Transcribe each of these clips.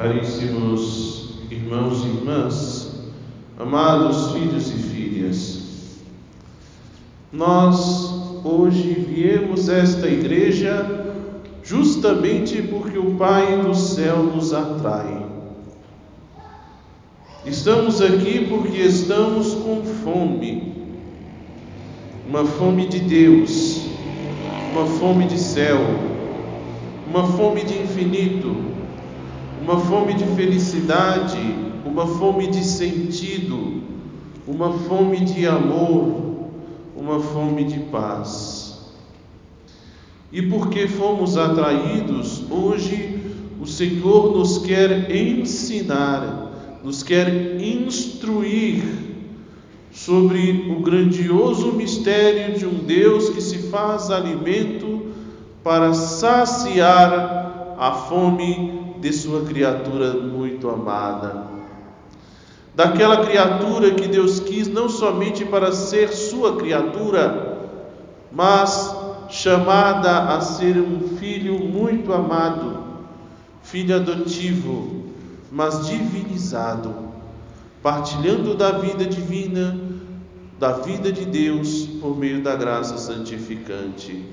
Caríssimos irmãos e irmãs, amados filhos e filhas, nós hoje viemos a esta igreja justamente porque o Pai do céu nos atrai. Estamos aqui porque estamos com fome, uma fome de Deus, uma fome de céu, uma fome de infinito uma fome de felicidade, uma fome de sentido, uma fome de amor, uma fome de paz. E porque fomos atraídos, hoje o Senhor nos quer ensinar, nos quer instruir sobre o grandioso mistério de um Deus que se faz alimento para saciar a fome de sua criatura muito amada. Daquela criatura que Deus quis não somente para ser sua criatura, mas chamada a ser um filho muito amado, filho adotivo, mas divinizado, partilhando da vida divina, da vida de Deus por meio da graça santificante.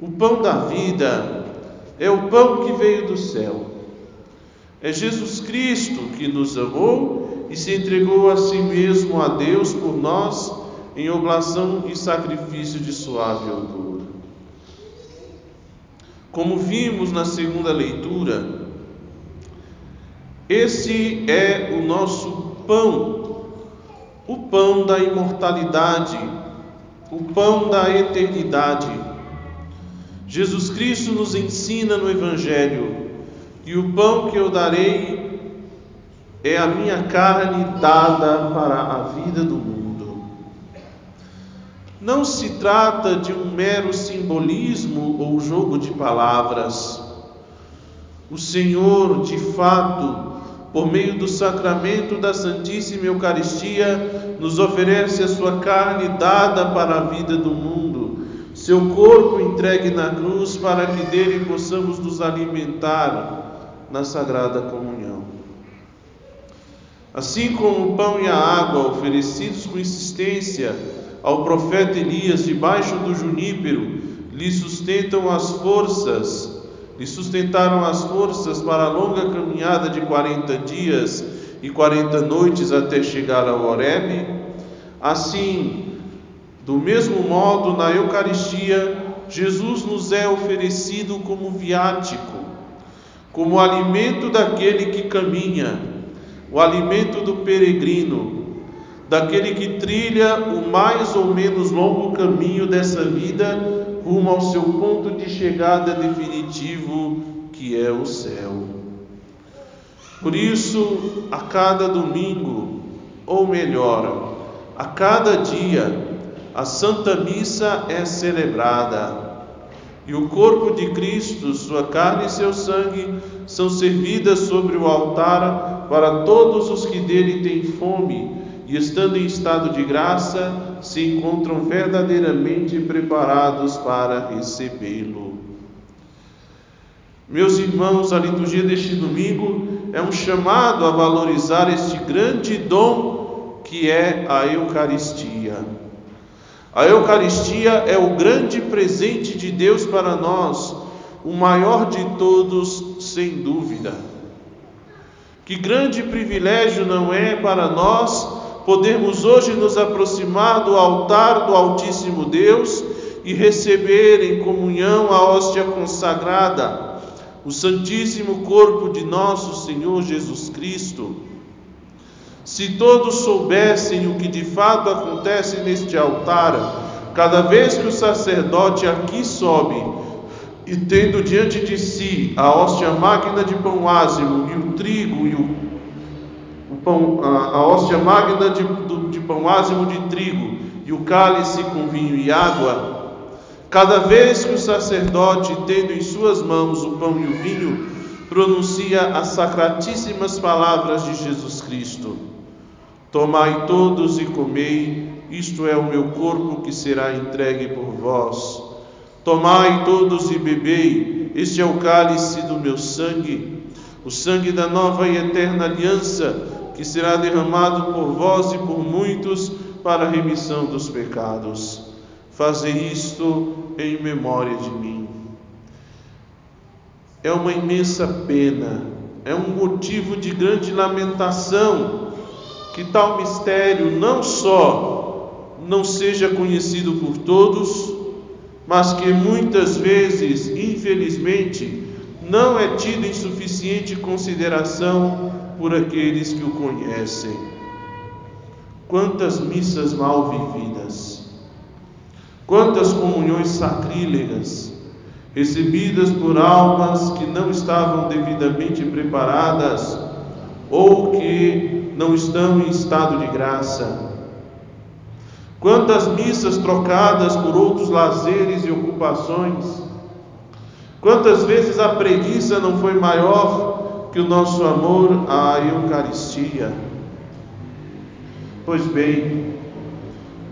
O pão da vida é o pão que veio do céu. É Jesus Cristo que nos amou e se entregou a si mesmo a Deus por nós em oblação e sacrifício de suave odor. Como vimos na segunda leitura, esse é o nosso pão, o pão da imortalidade, o pão da eternidade Jesus Cristo nos ensina no Evangelho que o pão que eu darei é a minha carne dada para a vida do mundo. Não se trata de um mero simbolismo ou jogo de palavras. O Senhor, de fato, por meio do sacramento da Santíssima Eucaristia, nos oferece a sua carne dada para a vida do mundo seu corpo entregue na cruz para que dele possamos nos alimentar na sagrada comunhão. Assim como o pão e a água oferecidos com insistência ao profeta Elias debaixo do junípero lhe sustentam as forças, lhe sustentaram as forças para a longa caminhada de 40 dias e 40 noites até chegar ao Horebe, assim do mesmo modo, na Eucaristia, Jesus nos é oferecido como viático, como alimento daquele que caminha, o alimento do peregrino, daquele que trilha o mais ou menos longo caminho dessa vida rumo ao seu ponto de chegada definitivo, que é o céu. Por isso, a cada domingo, ou melhor, a cada dia, a Santa Missa é celebrada e o corpo de Cristo, sua carne e seu sangue são servidas sobre o altar para todos os que dele têm fome e, estando em estado de graça, se encontram verdadeiramente preparados para recebê-lo. Meus irmãos, a liturgia deste domingo é um chamado a valorizar este grande dom que é a Eucaristia. A Eucaristia é o grande presente de Deus para nós, o maior de todos, sem dúvida. Que grande privilégio não é para nós podermos hoje nos aproximar do altar do Altíssimo Deus e receber em comunhão a hóstia consagrada, o Santíssimo Corpo de nosso Senhor Jesus Cristo se todos soubessem o que de fato acontece neste altar, cada vez que o sacerdote aqui sobe e tendo diante de si a hóstia magna de pão ázimo e o trigo e o, o pão, a, a hóstia magna de, de pão ázimo de trigo e o cálice com vinho e água, cada vez que o sacerdote, tendo em suas mãos o pão e o vinho, pronuncia as sacratíssimas palavras de Jesus Cristo. Tomai todos e comei, isto é o meu corpo que será entregue por vós. Tomai todos e bebei, este é o cálice do meu sangue, o sangue da nova e eterna aliança, que será derramado por vós e por muitos para a remissão dos pecados. Fazei isto em memória de mim. É uma imensa pena, é um motivo de grande lamentação que tal mistério não só não seja conhecido por todos, mas que muitas vezes, infelizmente, não é tido em suficiente consideração por aqueles que o conhecem. Quantas missas mal vividas, quantas comunhões sacrílegas, recebidas por almas que não estavam devidamente preparadas ou que não estão em estado de graça Quantas missas trocadas por outros lazeres e ocupações? Quantas vezes a preguiça não foi maior que o nosso amor à Eucaristia? Pois bem,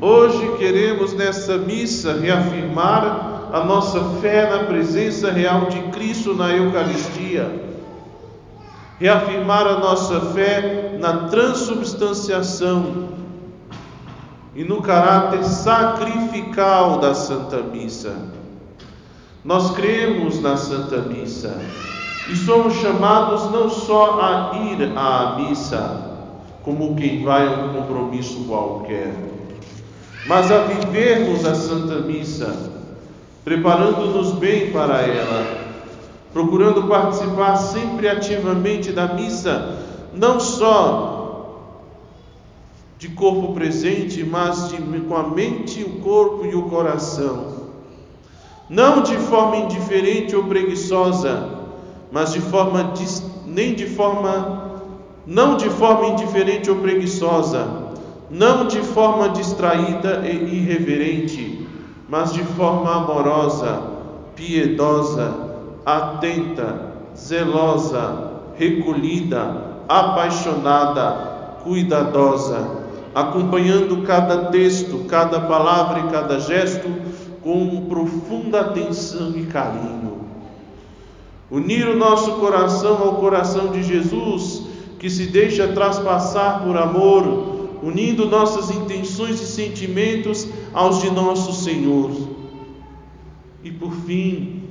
hoje queremos nessa missa reafirmar a nossa fé na presença real de Cristo na Eucaristia, reafirmar a nossa fé na transubstanciação e no caráter sacrificial da Santa Missa. Nós cremos na Santa Missa e somos chamados não só a ir à missa, como quem vai a um compromisso qualquer, mas a vivermos a Santa Missa, preparando-nos bem para ela, procurando participar sempre ativamente da missa, não só de corpo presente, mas de, com a mente, o corpo e o coração. Não de forma indiferente ou preguiçosa, mas de forma nem de forma não de forma indiferente ou preguiçosa, não de forma distraída e irreverente, mas de forma amorosa, piedosa, atenta, zelosa, recolhida, apaixonada, cuidadosa acompanhando cada texto, cada palavra e cada gesto com profunda atenção e carinho. Unir o nosso coração ao coração de Jesus, que se deixa traspassar por amor, unindo nossas intenções e sentimentos aos de nosso Senhor. E por fim,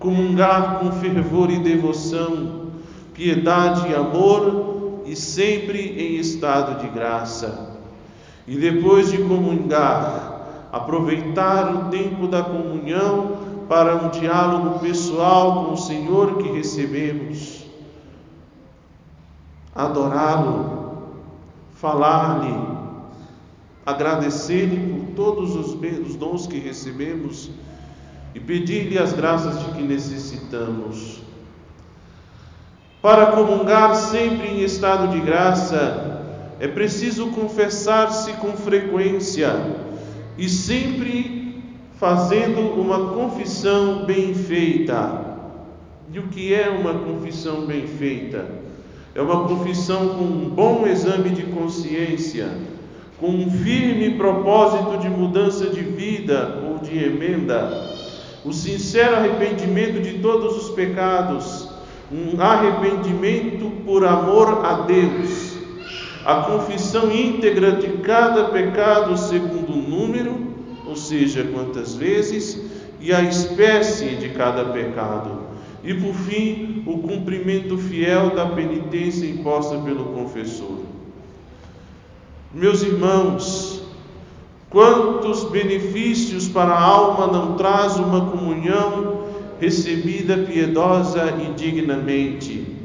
comungar com fervor e devoção, piedade e amor, e sempre em estado de graça. E depois de comungar, aproveitar o tempo da comunhão para um diálogo pessoal com o Senhor que recebemos, adorá-lo, falar-lhe, agradecer-lhe por todos os, dons que recebemos e pedir-lhe as graças de que necessitamos. Para comungar sempre em estado de graça, é preciso confessar-se com frequência e sempre fazendo uma confissão bem feita. E o que é uma confissão bem feita? É uma confissão com um bom exame de consciência, com um firme propósito de mudança de vida ou de emenda, o sincero arrependimento de todos os pecados, um arrependimento por amor a Deus a confissão íntegra de cada pecado segundo o número, ou seja, quantas vezes, e a espécie de cada pecado. E por fim, o cumprimento fiel da penitência imposta pelo confessor. Meus irmãos, quantos benefícios para a alma não traz uma comunhão recebida piedosa e dignamente?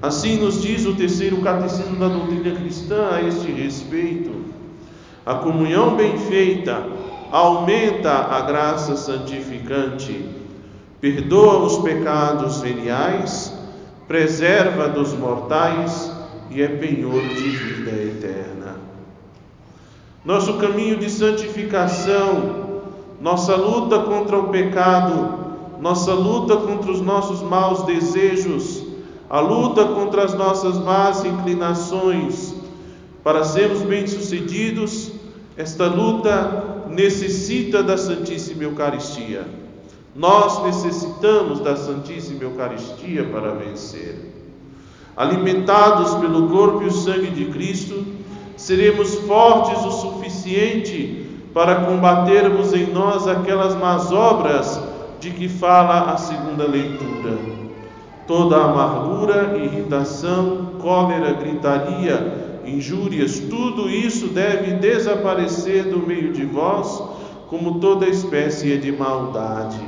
Assim nos diz o terceiro catecismo da doutrina cristã a este respeito. A comunhão bem feita aumenta a graça santificante, perdoa os pecados veniais, preserva dos mortais e é penhor de vida eterna. Nosso caminho de santificação, nossa luta contra o pecado, nossa luta contra os nossos maus desejos, a luta contra as nossas más inclinações. Para sermos bem-sucedidos, esta luta necessita da Santíssima Eucaristia. Nós necessitamos da Santíssima Eucaristia para vencer. Alimentados pelo corpo e o sangue de Cristo, seremos fortes o suficiente para combatermos em nós aquelas más obras de que fala a segunda leitura. Toda amargura, irritação, cólera, gritaria, injúrias, tudo isso deve desaparecer do meio de vós, como toda espécie de maldade.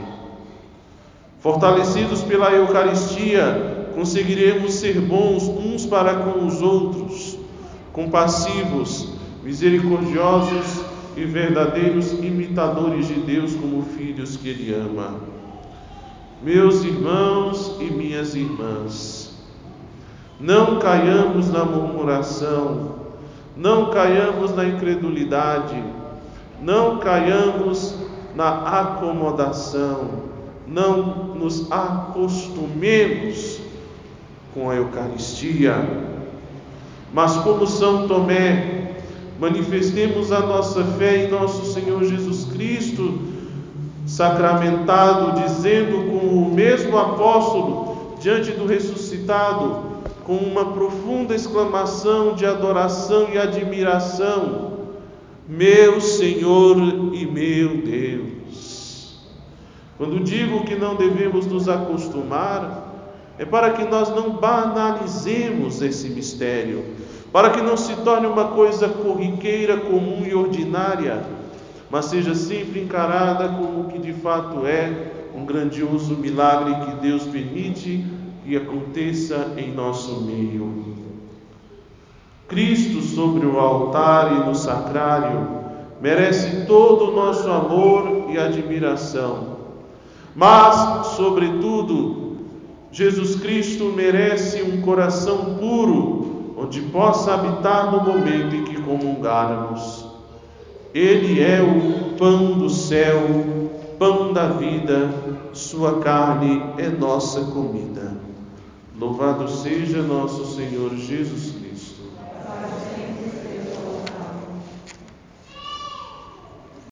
Fortalecidos pela Eucaristia, conseguiremos ser bons uns para com os outros, compassivos, misericordiosos e verdadeiros imitadores de Deus como filhos que Ele ama. Meus irmãos e minhas irmãs, não caiamos na murmuração, não caiamos na incredulidade, não caiamos na acomodação, não nos acostumemos com a Eucaristia, mas como São Tomé, manifestemos a nossa fé em nosso Senhor Jesus Cristo, sacramentado, dizendo com o mesmo apóstolo diante do ressuscitado, com uma profunda exclamação de adoração e admiração: Meu Senhor e meu Deus. Quando digo que não devemos nos acostumar, é para que nós não banalizemos esse mistério para que não se torne uma coisa corriqueira, comum e ordinária, mas seja sempre encarada como o que de fato é um grandioso milagre que Deus permite que aconteça em nosso meio. Cristo sobre o altar e no sacrário merece todo o nosso amor e admiração, mas, sobretudo, Jesus Cristo merece um coração puro onde possa habitar no momento em que comungarmos. Ele é o pão do céu, pão da vida, sua carne é nossa comida. Louvado seja nosso Senhor Jesus Cristo.